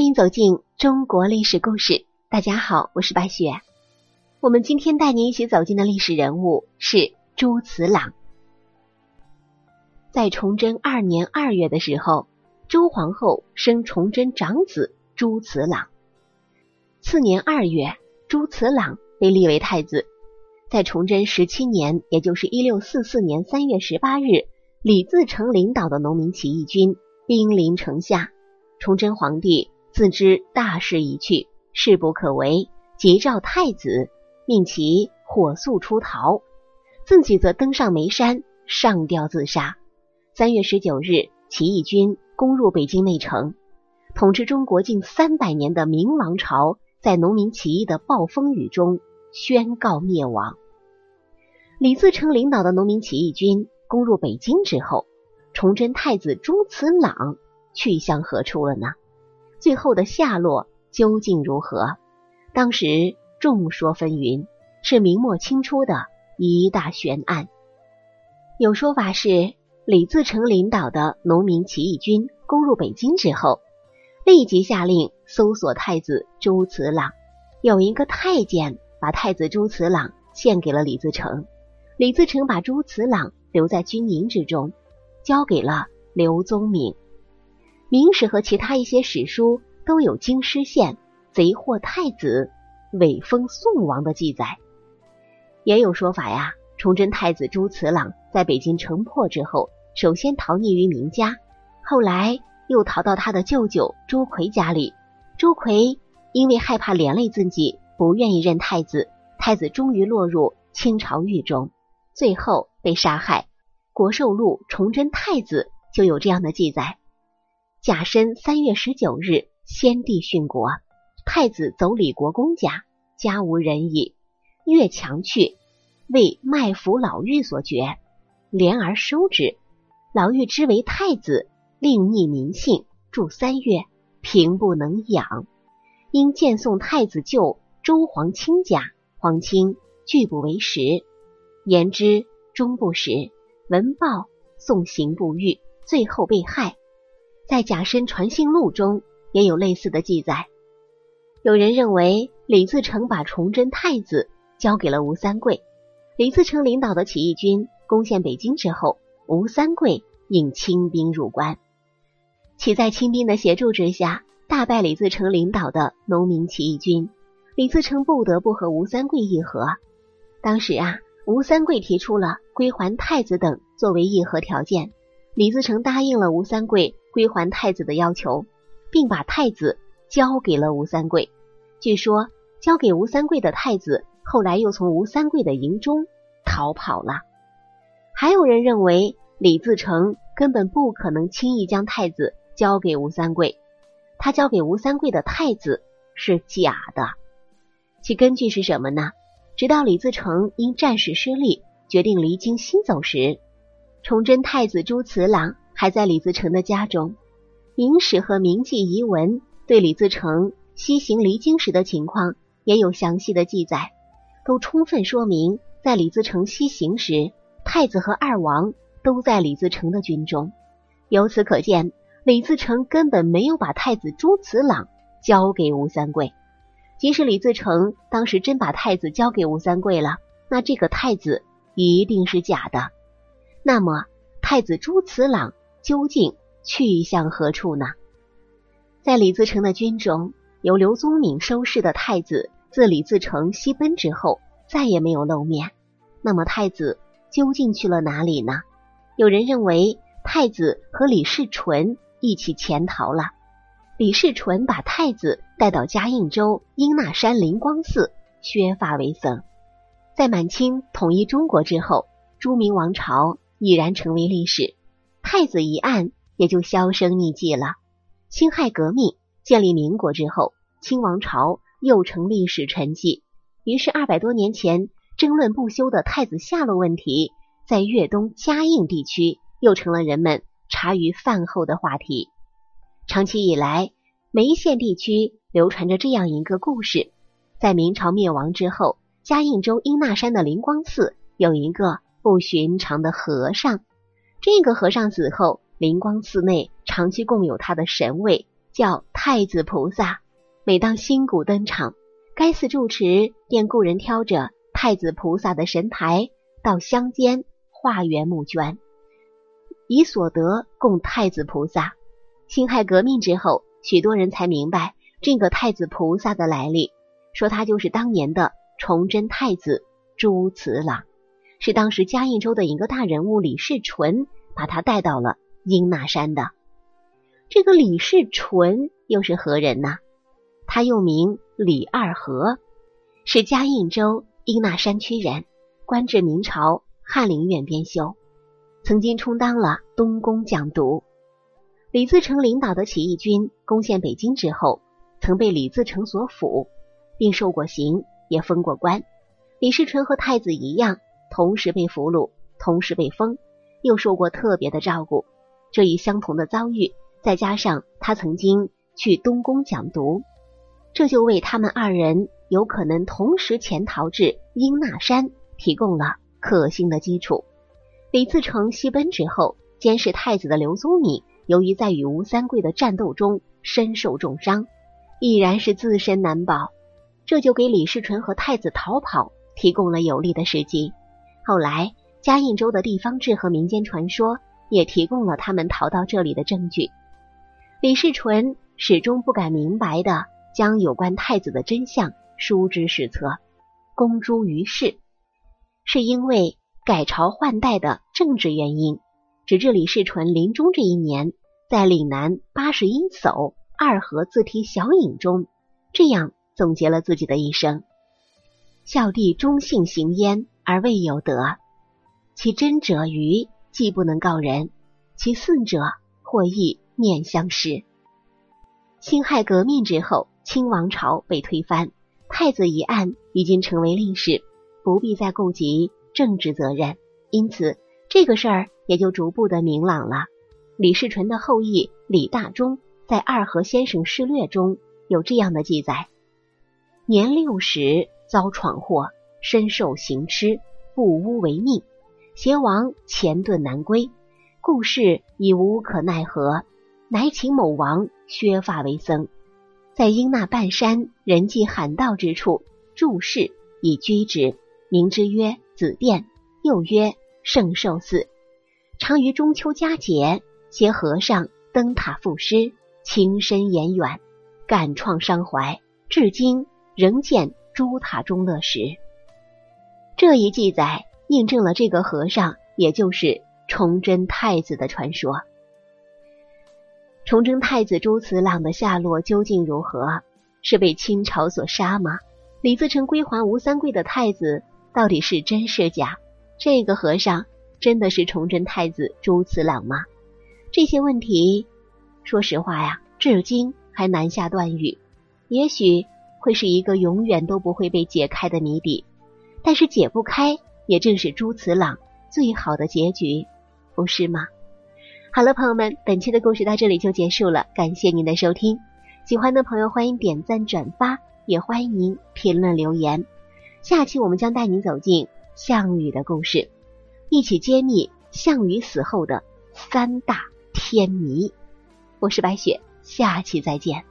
欢迎走进中国历史故事。大家好，我是白雪。我们今天带您一起走进的历史人物是朱慈朗。在崇祯二年二月的时候，周皇后生崇祯长子朱慈朗。次年二月，朱慈朗被立为太子。在崇祯十七年，也就是一六四四年三月十八日，李自成领导的农民起义军兵临城下，崇祯皇帝。自知大势已去，势不可为，即召太子，命其火速出逃，自己则登上煤山上吊自杀。三月十九日，起义军攻入北京内城，统治中国近三百年的明王朝，在农民起义的暴风雨中宣告灭亡。李自成领导的农民起义军攻入北京之后，崇祯太子朱慈朗去向何处了呢？最后的下落究竟如何？当时众说纷纭，是明末清初的一大悬案。有说法是李自成领导的农民起义军攻入北京之后，立即下令搜索太子朱慈朗。有一个太监把太子朱慈朗献给了李自成，李自成把朱慈朗留在军营之中，交给了刘宗敏。明史和其他一些史书都有京师县贼获太子、伪封宋王的记载。也有说法呀，崇祯太子朱慈朗在北京城破之后，首先逃匿于明家，后来又逃到他的舅舅朱奎家里。朱奎因为害怕连累自己，不愿意认太子，太子终于落入清朝狱中，最后被杀害。《国寿录》崇祯太子就有这样的记载。甲申三月十九日，先帝殉国，太子走李国公家，家无人矣。越墙去，为卖俘老妪所绝，怜而收之。老妪之为太子，另逆民姓，住三月，平不能养，因见送太子舅周皇亲家，皇亲拒不为食，言之终不食。闻报送刑不狱，最后被害。在《甲申传信录》中也有类似的记载。有人认为李自成把崇祯太子交给了吴三桂。李自成领导的起义军攻陷北京之后，吴三桂引清兵入关，其在清兵的协助之下，大败李自成领导的农民起义军。李自成不得不和吴三桂议和。当时啊，吴三桂提出了归还太子等作为议和条件，李自成答应了吴三桂。归还太子的要求，并把太子交给了吴三桂。据说，交给吴三桂的太子后来又从吴三桂的营中逃跑了。还有人认为，李自成根本不可能轻易将太子交给吴三桂，他交给吴三桂的太子是假的。其根据是什么呢？直到李自成因战事失利，决定离京西走时，崇祯太子朱慈朗。还在李自成的家中，明史和明记遗文对李自成西行离京时的情况也有详细的记载，都充分说明，在李自成西行时，太子和二王都在李自成的军中。由此可见，李自成根本没有把太子朱慈朗交给吴三桂。即使李自成当时真把太子交给吴三桂了，那这个太子一定是假的。那么，太子朱慈朗。究竟去向何处呢？在李自成的军中，由刘宗敏收拾的太子，自李自成西奔之后，再也没有露面。那么太子究竟去了哪里呢？有人认为太子和李世纯一起潜逃了。李世纯把太子带到嘉应州英纳山灵光寺削发为僧。在满清统一中国之后，朱明王朝已然成为历史。太子一案也就销声匿迹了。辛亥革命建立民国之后，清王朝又成历史沉寂。于是，二百多年前争论不休的太子下落问题，在粤东嘉应地区又成了人们茶余饭后的话题。长期以来，梅县地区流传着这样一个故事：在明朝灭亡之后，嘉应州英纳山的灵光寺有一个不寻常的和尚。这个和尚死后，灵光寺内长期供有他的神位叫太子菩萨。每当新鼓登场，该寺住持便雇人挑着太子菩萨的神台到乡间化缘募捐，以所得供太子菩萨。辛亥革命之后，许多人才明白这个太子菩萨的来历，说他就是当年的崇祯太子朱慈朗，是当时嘉应州的一个大人物李世纯把他带到了英那山的。这个李世纯又是何人呢？他又名李二和，是嘉应州英那山区人，官至明朝翰林院编修，曾经充当了东宫讲读。李自成领导的起义军攻陷北京之后，曾被李自成所俘，并受过刑，也封过官。李世纯和太子一样，同时被俘虏，同时被封，又受过特别的照顾。这一相同的遭遇，再加上他曾经去东宫讲读，这就为他们二人有可能同时潜逃至英那山提供了可信的基础。李自成西奔之后，监视太子的刘宗敏。由于在与吴三桂的战斗中身受重伤，已然是自身难保，这就给李世纯和太子逃跑提供了有利的时机。后来嘉应州的地方志和民间传说也提供了他们逃到这里的证据。李世纯始终不敢明白的将有关太子的真相书之史册，公诸于世，是因为改朝换代的政治原因。直至李世纯临终这一年。在岭南八十一叟二河自题小影中，这样总结了自己的一生：孝弟忠信行焉而未有德，其真者愚，既不能告人；其嗣者或亦面相失。辛亥革命之后，清王朝被推翻，太子一案已经成为历史，不必再顾及政治责任，因此这个事儿也就逐步的明朗了。李世纯的后裔李大忠在《二河先生事略》中有这样的记载：年六十遭闯祸，身受刑笞，不污为命，邪王前遁难归，故事已无可奈何，乃请某王削发为僧，在英那半山人迹罕到之处住世以居之，名之曰紫殿，又曰圣寿寺，常于中秋佳节。携和尚登塔赋诗，情深言远，感创伤怀，至今仍见朱塔中乐时。这一记载印证了这个和尚也就是崇祯太子的传说。崇祯太子朱慈朗的下落究竟如何？是被清朝所杀吗？李自成归还吴三桂的太子到底是真是假？这个和尚真的是崇祯太子朱慈朗吗？这些问题，说实话呀，至今还难下断语。也许会是一个永远都不会被解开的谜底，但是解不开，也正是朱慈朗最好的结局，不是吗？好了，朋友们，本期的故事到这里就结束了，感谢您的收听。喜欢的朋友欢迎点赞转发，也欢迎您评论留言。下期我们将带您走进项羽的故事，一起揭秘项羽死后的三大。天谜，我是白雪，下期再见。